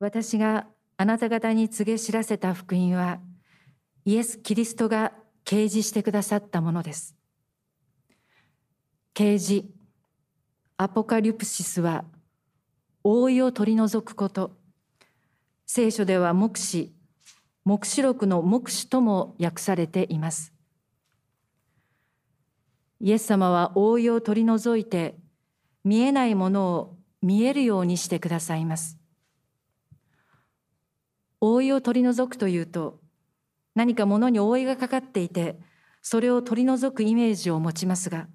私があなた方に告げ知らせた福音は、イエス・キリストが掲示してくださったものです。掲示、アポカリプシスは、覆いを取り除くこと、聖書では目視、目視録の目視とも訳されています。イエス様は覆いを取り除いて、見えないものを見えるようにしてくださいます。覆いを取り除くというと、何か物に覆いがかかっていて、それを取り除くイメージを持ちますが、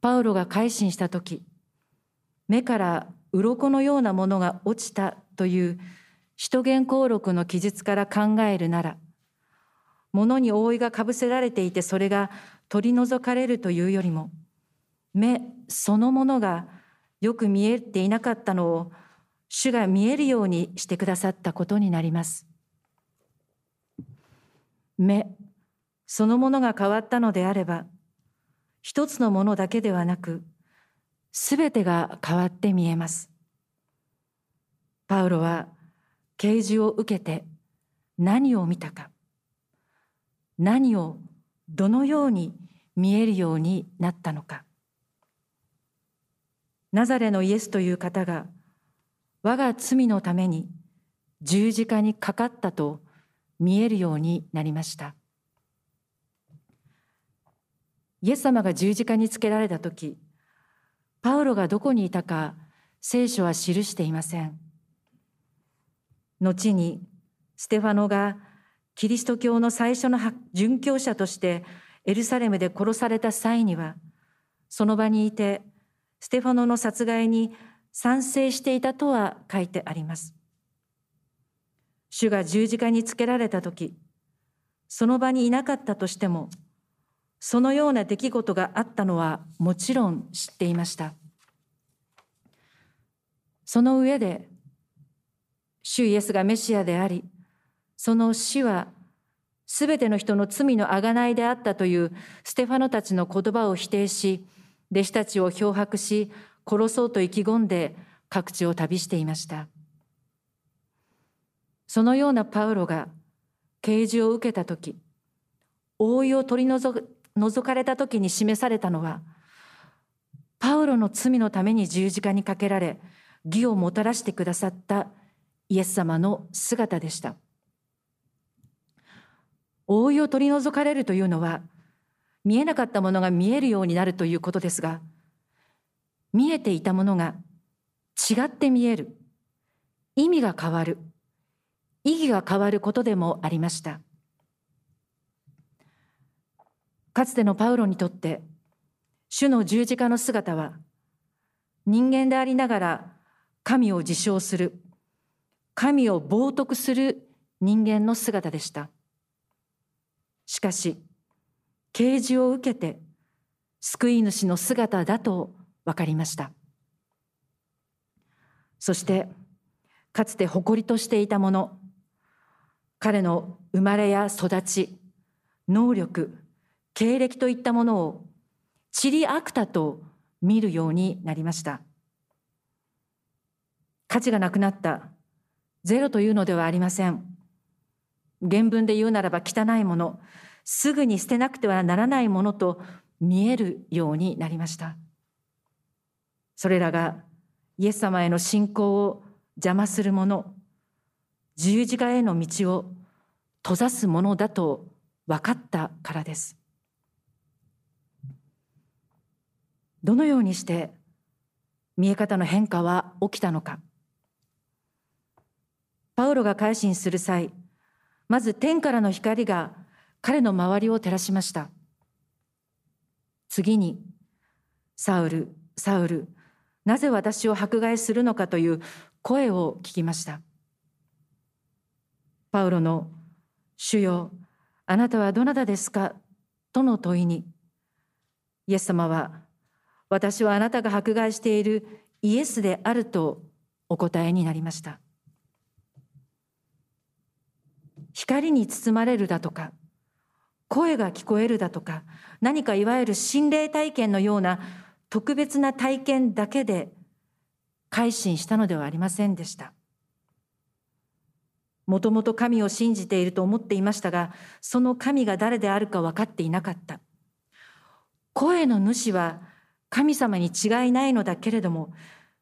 パウロが改心した時、目から鱗のようなものが落ちたという使徒言行録の記述から考えるなら、物に覆いがかぶせられていてそれが取り除かれるというよりも、目そのものがよく見えていなかったのを主が見えるようにしてくださったことになります。目そのものが変わったのであれば、一つのものだけではなく、すべてが変わって見えます。パウロは啓示を受けて何を見たか、何をどのように見えるようになったのか。ナザレのイエスという方が我が罪のために十字架にかかったと見えるようになりました。イエス様が十字架につけられた時、パウロがどこにいたか聖書は記していません。後にステファノがキリスト教の最初の殉教者としてエルサレムで殺された際には、その場にいてステファノの殺害に賛成していたとは書いてあります。主が十字架につけられた時、その場にいなかったとしても、そのような出来事があったのはもちろん知っていました。その上で、主イエスがメシアであり、その死はすべての人の罪の贖いであったというステファノたちの言葉を否定し、弟子たちを漂白し、殺そうと意気込んで各地を旅していました。そのようなパウロが啓示を受けた時、覆いを取り除かれた時に示されたのは、パウロの罪のために十字架にかけられ、義をもたらしてくださったイエス様の姿でした。覆いを取り除かれるというのは、見えなかったものが見えるようになるということですが、見えていたものが違って見える、意味が変わる、意義が変わることでもありました。かつてのパウロにとって、主の十字架の姿は、人間でありながら神を自称する、神を冒涜する人間の姿でした。しかし、啓示を受けて救い主の姿だと分かりました。そしてかつて誇りとしていたもの彼の生まれや育ち能力経歴といったものをチリアクタと見るようになりました。価値がなくなった。ゼロというのではありません。原文で言うならば汚いもの。すぐに捨てなくてはならないものと見えるようになりました。それらがイエス様への信仰を邪魔するもの、十字架への道を閉ざすものだと分かったからです。どのようにして見え方の変化は起きたのか。パウロが改心する際、まず天からの光が彼の周りを照らしました。次に、サウル、サウル、なぜ私を迫害するのかという声を聞きました。パウロの、主よ、あなたはどなたですか？との問いに、イエス様は、私はあなたが迫害しているイエスであるとお答えになりました。光に包まれるだとか、声が聞こえるだとか、何かいわゆる心霊体験のような特別な体験だけで改心したのではありませんでした。もともと神を信じていると思っていましたが、その神が誰であるか分かっていなかった。声の主は神様に違いないのだけれども、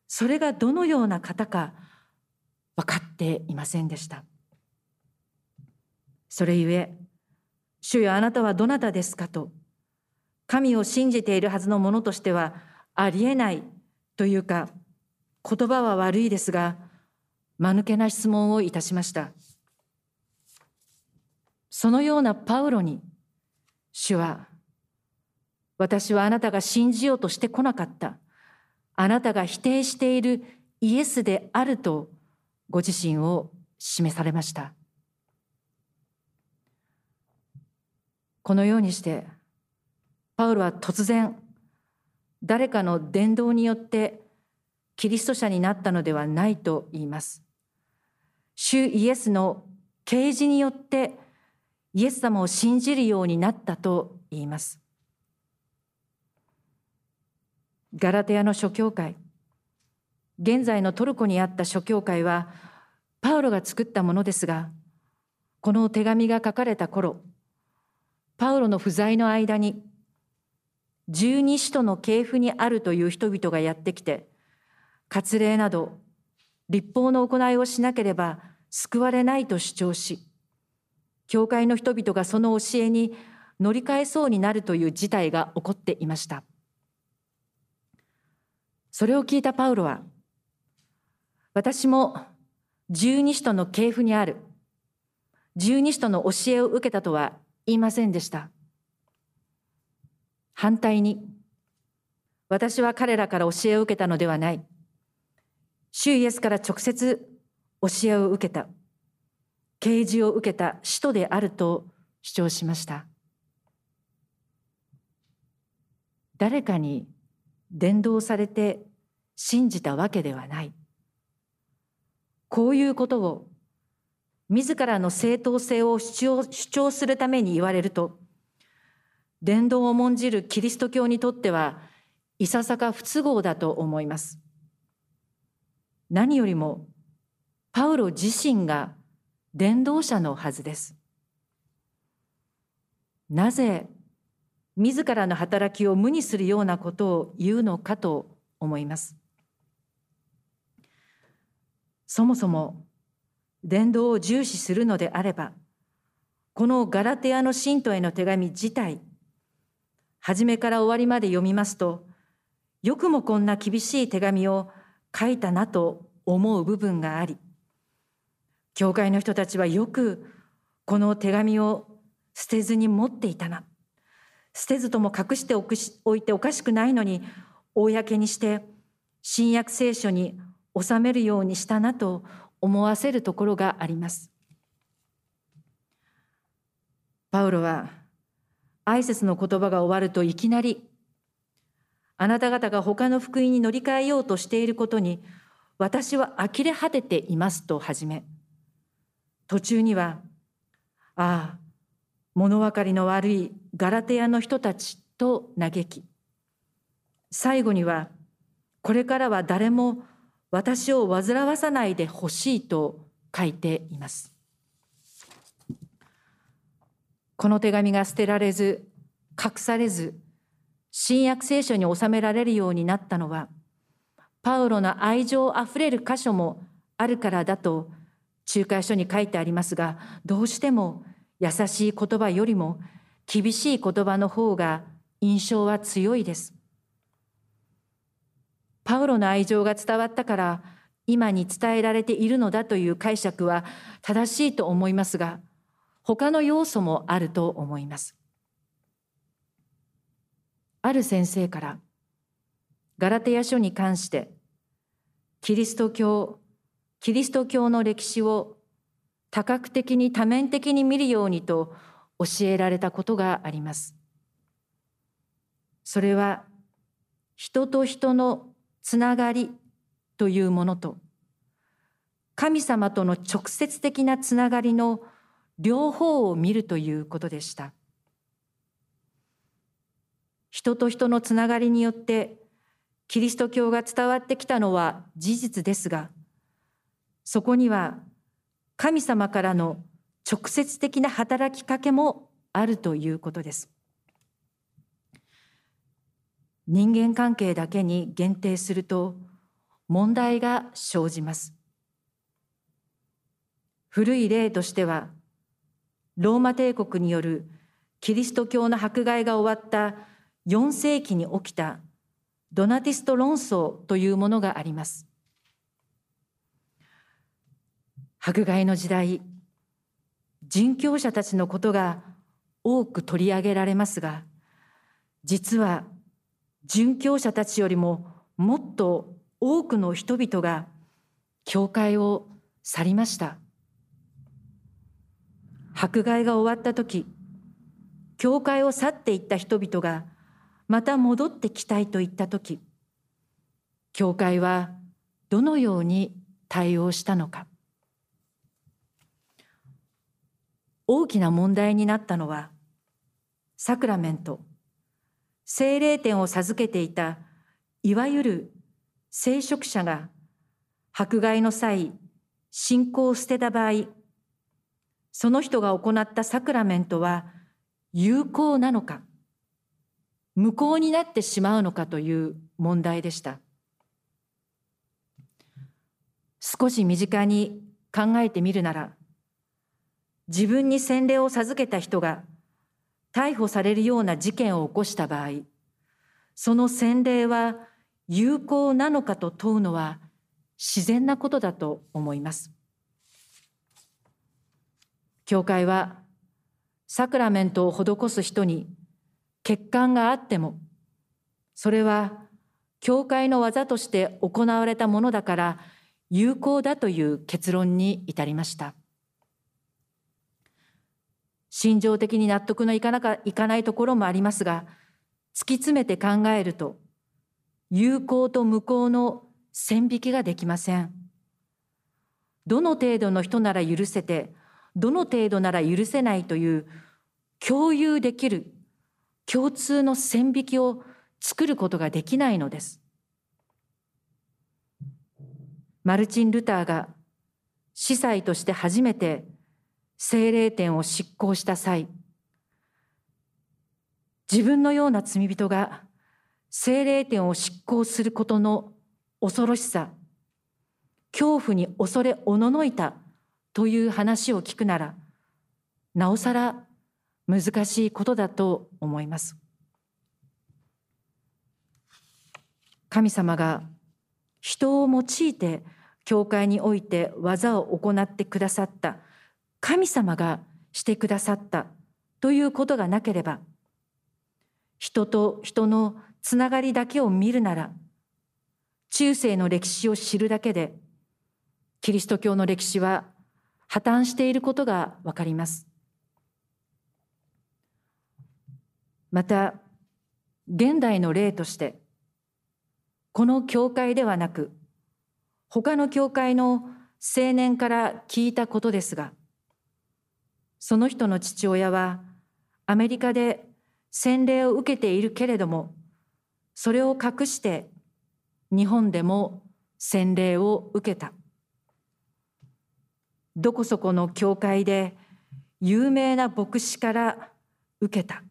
それがどのような方か分かっていませんでした。それゆえ、主よあなたはどなたですか？と、神を信じているはずの者としてはありえないというか、言葉は悪いですが、間抜けな質問をいたしました。そのようなパウロに、主は、私はあなたが信じようとしてこなかった。あなたが否定しているイエスであると、ご自身を示されました。このようにして、パウロは突然、誰かの伝道によってキリスト者になったのではないと言います。主イエスの啓示によってイエス様を信じるようになったと言います。ガラテヤの諸教会、現在のトルコにあった諸教会はパウロが作ったものですが、この手紙が書かれた頃、パウロの不在の間に十二使徒の系譜にあるという人々がやってきて、割礼など立法の行いをしなければ救われないと主張し、教会の人々がその教えに乗り換えそうになるという事態が起こっていました。それを聞いたパウロは、私も十二使徒の系譜にある、十二使徒の教えを受けたとは言いませんでした。反対に、私は彼らから教えを受けたのではない。主イエスから直接教えを受けた、啓示を受けた使徒であると主張しました。誰かに伝道されて信じたわけではない。こういうことを自らの正当性を主張主張するために言われると、伝道を重んじるキリスト教にとってはいささか不都合だと思います。何よりもパウロ自身が伝道者のはずです。なぜ自らの働きを無にするようなことを言うのかと思います。そもそも伝道を重視するのであれば、このガラテヤの信徒への手紙自体、初めから終わりまで読みますと、よくもこんな厳しい手紙を書いたなと思う部分があり、教会の人たちはよくこの手紙を捨てずに持っていたな。捨てずとも隠しておいておかしくないのに、公にして新約聖書に収めるようにしたなと思わせるところがあります。パウロは挨拶の言葉が終わるといきなりあなた方が他の福音に乗り換えようとしていることに私は呆れ果てていますと始め、途中には、ああ、物分かりの悪いガラテヤの人たちと嘆き、最後には、これからは誰も私を煩わさないでほしいと書いています。この手紙が捨てられず、隠されず、新約聖書に収められるようになったのは、パウロの愛情あふれる箇所もあるからだと仲介書に書いてありますが、どうしても優しい言葉よりも厳しい言葉の方が印象は強いです。パウロの愛情が伝わったから今に伝えられているのだという解釈は正しいと思いますが、他の要素もあると思います。ある先生から、ガラテヤ書に関してキリスト教、キリスト教の歴史を多角的に多面的に見るようにと教えられたことがあります。それは人と人のつながりというものと神様との直接的なつながりの両方を見るということでした。人と人のつながりによってキリスト教が伝わってきたのは事実ですが、そこには神様からの直接的な働きかけもあるということです。人間関係だけに限定すると問題が生じます。古い例としては、ローマ帝国によるキリスト教の迫害が終わった4世紀に起きたドナティスト論争というものがあります。迫害の時代、人教者たちのことが多く取り上げられますが、実は殉教者たちよりももっと多くの人々が教会を去りました。迫害が終わった時、教会を去っていった人々がまた戻ってきたいと言った時、教会はどのように対応したのか。大きな問題になったのは、サクラメント、聖霊典を授けていたいわゆる聖職者が迫害の際信仰を捨てた場合その人が行ったサクラメントは有効なのか無効になってしまうのかという問題でした少し身近に考えてみるなら自分に洗礼を授けた人が逮捕されるような事件を起こした場合、その洗礼は有効なのかと問うのは自然なことだと思います。教会はサクラメントを施す人に欠陥があっても、それは教会の技として行われたものだから有効だという結論に至りました。心情的に納得のいかなかいかないところもありますが、突き詰めて考えると、有効と無効の線引きができません。どの程度の人なら許せて、どの程度なら許せないという共有できる共通の線引きを作ることができないのです。マルチン・ルターが司祭として初めて精霊典を執行した際、自分のような罪人が精霊典を執行することの恐ろしさ、恐怖に恐れおののいたという話を聞くなら、なおさら難しいことだと思います。神様が人を用いて教会において技を行ってくださった神様がしてくださったということがなければ人と人のつながりだけを見るなら中世の歴史を知るだけでキリスト教の歴史は破綻していることがわかりますまた現代の例としてこの教会ではなく他の教会の青年から聞いたことですがその人の父親はアメリカで洗礼を受けているけれども、それを隠して日本でも洗礼を受けた。どこそこの教会で有名な牧師から受けた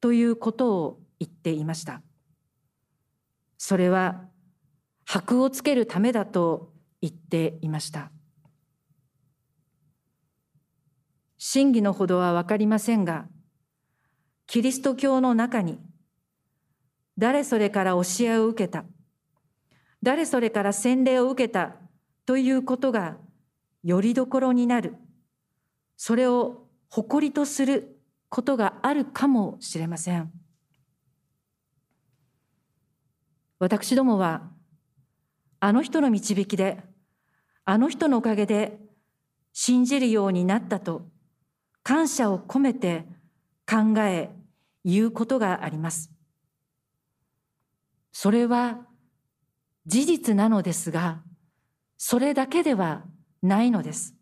ということを言っていました。それは箔をつけるためだと言っていました。真偽のほどは分かりませんが、キリスト教の中に、誰それから教えを受けた、誰それから洗礼を受けたということがよりどころになる、それを誇りとすることがあるかもしれません。私どもは、あの人の導きで、あの人のおかげで信じるようになったと感謝を込めて考え、言うことがあります。それは事実なのですが、それだけではないのです。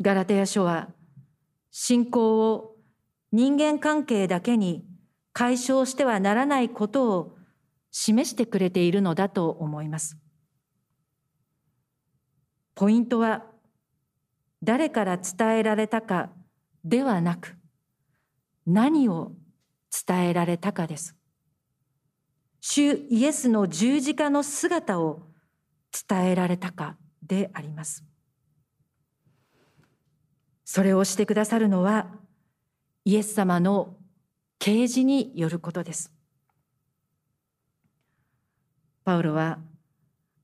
ガラテヤ書は信仰を人間関係だけに解消してはならないことを示してくれているのだと思います。ポイントは誰から伝えられたかではなく何を伝えられたかです主イエスの十字架の姿を伝えられたかであります。それをしてくださるのはイエス様の啓示によることです。パウロは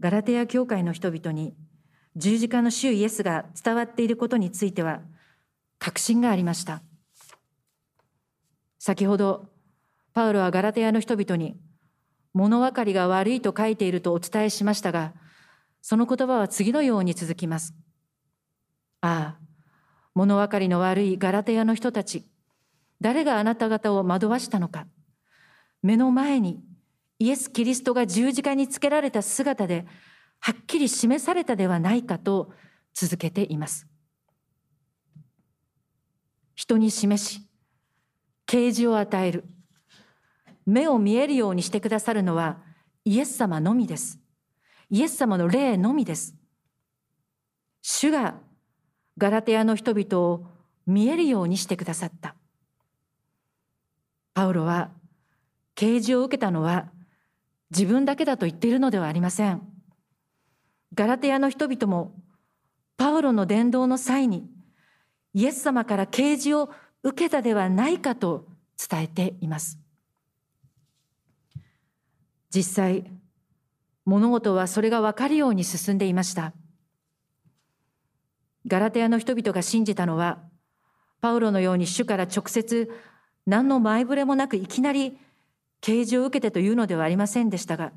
ガラテヤ教会の人々に十字架の主イエスが伝わっていることについては確信がありました。先ほどパウロはガラテヤの人々に物分かりが悪いと書いているとお伝えしましたがその言葉は次のように続きますああ物分かりの悪いガラテヤの人たち誰があなた方を惑わしたのか目の前にイエス・キリストが十字架につけられた姿ではっきり示されたではないかと続けています。人に示し、啓示を与える、目を見えるようにしてくださるのはイエス様のみです。イエス様の霊のみです。主がガラテヤの人々を見えるようにしてくださった。パウロは啓示を受けたのは自分だけだと言っているのではありません。ガラテヤの人々もパウロの伝道の際にイエス様から啓示を受けたではないかと伝えています。実際、物事はそれが分かるように進んでいました。ガラテヤの人々が信じたのは、パウロのように主から直接何の前触れもなくいきなり啓示を受けてというのではありませんでしたが、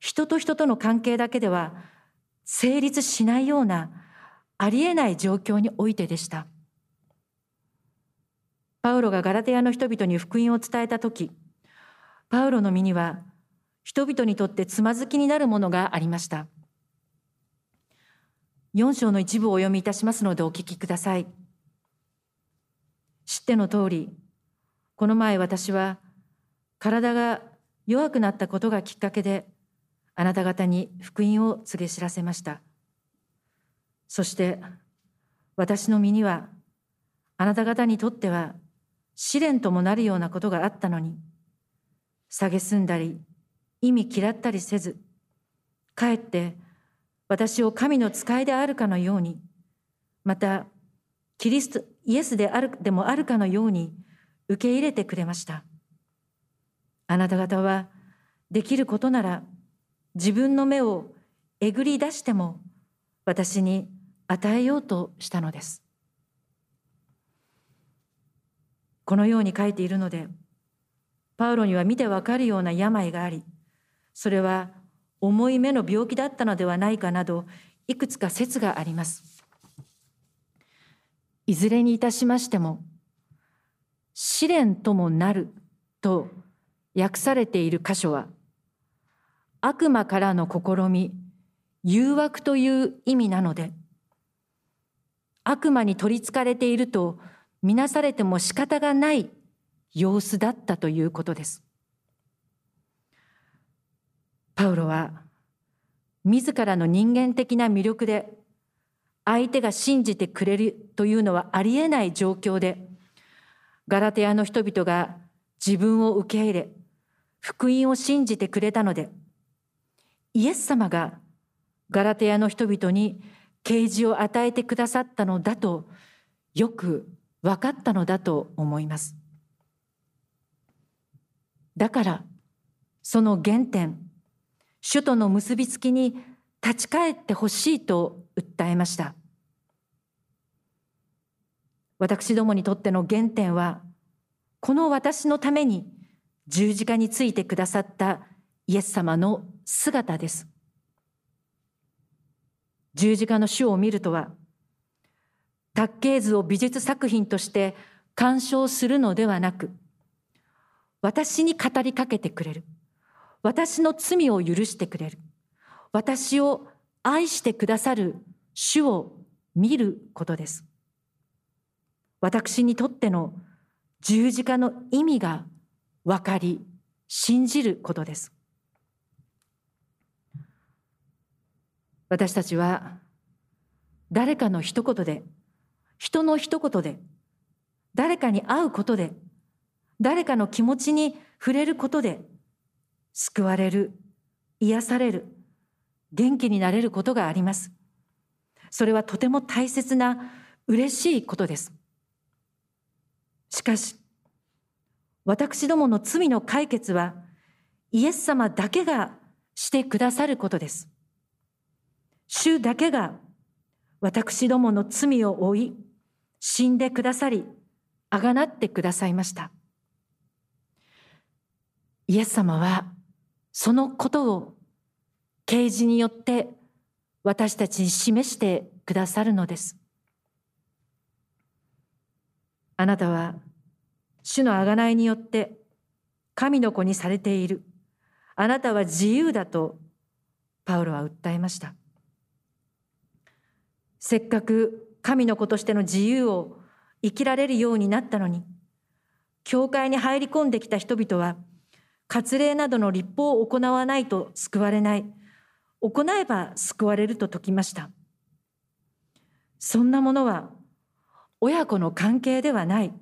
人と人との関係だけでは成立しないようなありえない状況においてでした。パウロがガラテヤの人々に福音を伝えた時パウロの身には人々にとってつまずきになるものがありました。4章の一部をお読みいたしますのでお聞きください。知っての通り、この前私は体が弱くなったことがきっかけであなた方に福音を告げ知らせました。そして私の身にはあなた方にとっては試練ともなるようなことがあったのに、蔑んだり意味嫌ったりせず、かえって私を神の使いであるかのように、またキリスト、イエスであるでもあるかのように受け入れてくれました。あなた方はできることなら自分の目をえぐり出しても私に与えようとしたのです。このように書いているので、パウロには見てわかるような病があり、それは重い目の病気だったのではないかなど、いくつか説があります。いずれにいたしましても、試練ともなると訳されている箇所は、悪魔からの試み、誘惑という意味なので、悪魔に取りつかれているとみなされても仕方がない様子だったということです。パウロは自らの人間的な魅力で相手が信じてくれるというのはありえない状況でガラテヤの人々が自分を受け入れ福音を信じてくれたのでイエス様がガラテヤの人々に啓示を与えてくださったのだとよく分かったのだと思います。だからその原点首都の結びつきに立ち返ってほしいと訴えました私どもにとっての原点はこの私のために十字架についてくださったイエス様の姿です。十字架の主を見るとは、卓形図を美術作品として鑑賞するのではなく、私に語りかけてくれる。私の罪を許してくれる。私を愛してくださる主を見ることです。私にとっての十字架の意味が分かり、信じることです。私たちは誰かの一言で、人の一言で、誰かに会うことで、誰かの気持ちに触れることで、救われる、癒される、元気になれることがあります。それはとても大切な嬉しいことです。しかし、私どもの罪の解決はイエス様だけがしてくださることです。主だけが私どもの罪を負い、死んでくださり、あがなってくださいました。イエス様はそのことを啓示によって私たちに示してくださるのです。あなたは主の贖いによって神の子にされている。あなたは自由だとパウロは訴えました。せっかく神の子としての自由を生きられるようになったのに、教会に入り込んできた人々は、割礼などの立法を行わないと救われない。行えば救われると説きました。そんなものは親子の関係ではない。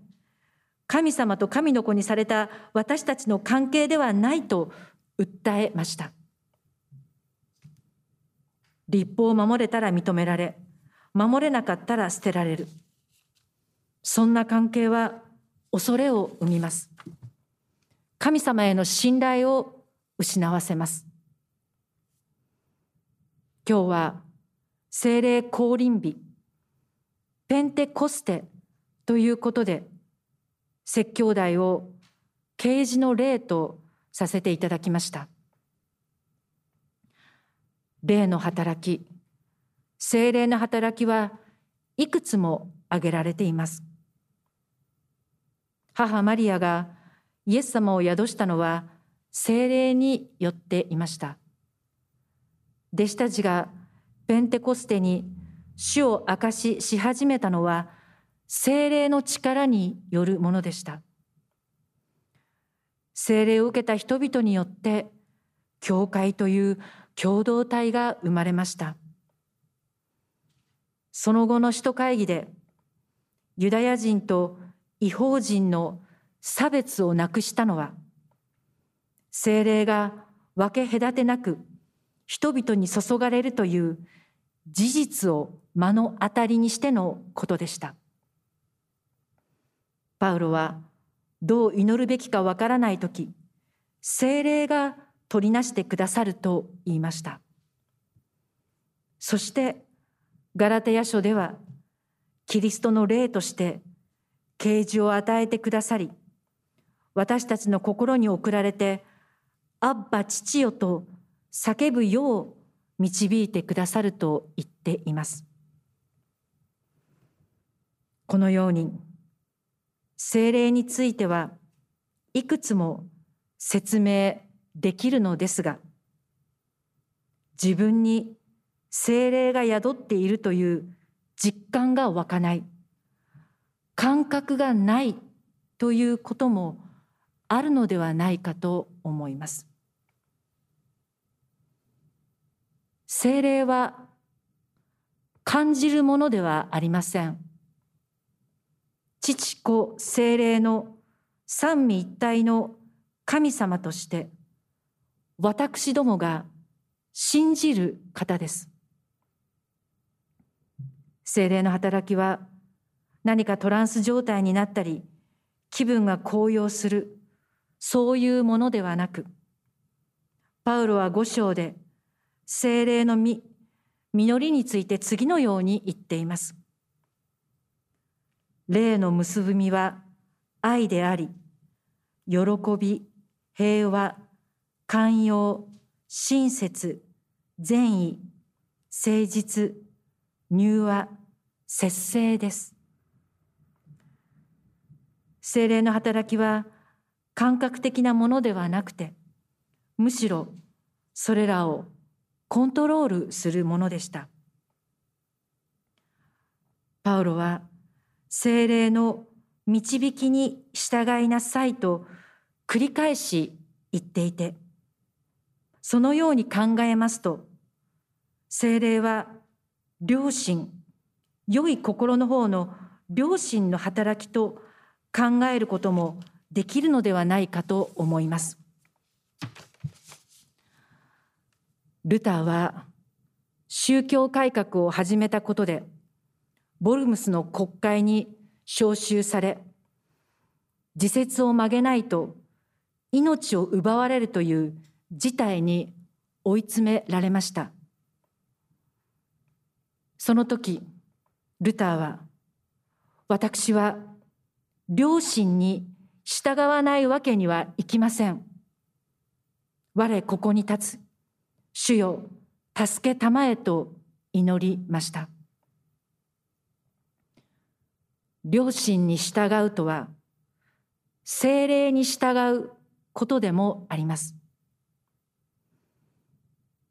神様と神の子にされた私たちの関係ではないと訴えました。立法を守れたら認められ、守れなかったら捨てられる。そんな関係は恐れを生みます。神様への信頼を失わせます。今日は精霊降臨日、ペンテコステということで、説教題を啓示の例とさせていただきました。霊の働き、精霊の働きはいくつも挙げられています。母マリアがイエス様を宿したのは精霊によっていました。弟子たちがペンテコステに主を明かしし始めたのは精霊の力によるものでした。精霊を受けた人々によって教会という共同体が生まれました。その後の使徒会議でユダヤ人と違法人の差別をなくしたのは精霊が分け隔てなく人々に注がれるという事実を目の当たりにしてのことでした。パウロはどう祈るべきかわからないとき、精霊が取りなしてくださると言いました。そして、ガラテヤ書では、キリストの霊として啓示を与えてくださり、私たちの心に送られて、アッバ父よと叫ぶよう導いてくださると言っています。このように、精霊についてはいくつも説明できるのですが、自分に精霊が宿っているという実感が湧かない、感覚がないということもあるのではないかと思います。精霊は感じるものではありません。父子精霊の三位一体の神様として私どもが信じる方です。精霊の働きは何かトランス状態になったり気分が高揚するそういうものではなくパウロは五章で精霊の実実りについて次のように言っています。霊の結びみは愛であり、喜び、平和、寛容、親切、善意、誠実、柔和、節制です。精霊の働きは感覚的なものではなくて、むしろそれらをコントロールするものでした。パウロは精霊の導きに従いなさいと繰り返し言っていて、そのように考えますと、精霊は良心、良い心の方の良心の働きと考えることもできるのではないかと思います。ルターは宗教改革を始めたことでボルムスの国会に召集され自説を曲げないと命を奪われるという事態に追い詰められましたその時ルターは私は両親に従わないわけにはいきません。我ここに立つ。主よ助けたまえと祈りました。両親に従うとは精霊に従うことでもあります。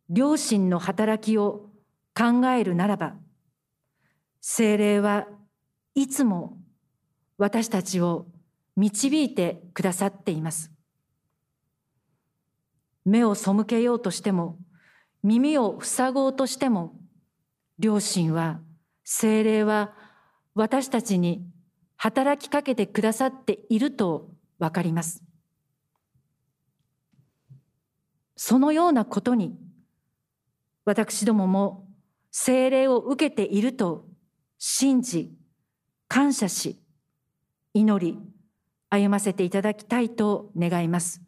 両親の働きを考えるならば精霊はいつも私たちを導いてくださっています目を背けようとしても耳を塞ごうとしても両親は精霊は私たちに働きかけてくださっているとわかります。そのようなことに私どもも精霊を受けていると信じ感謝し祈り歩ませていただきたいと願います。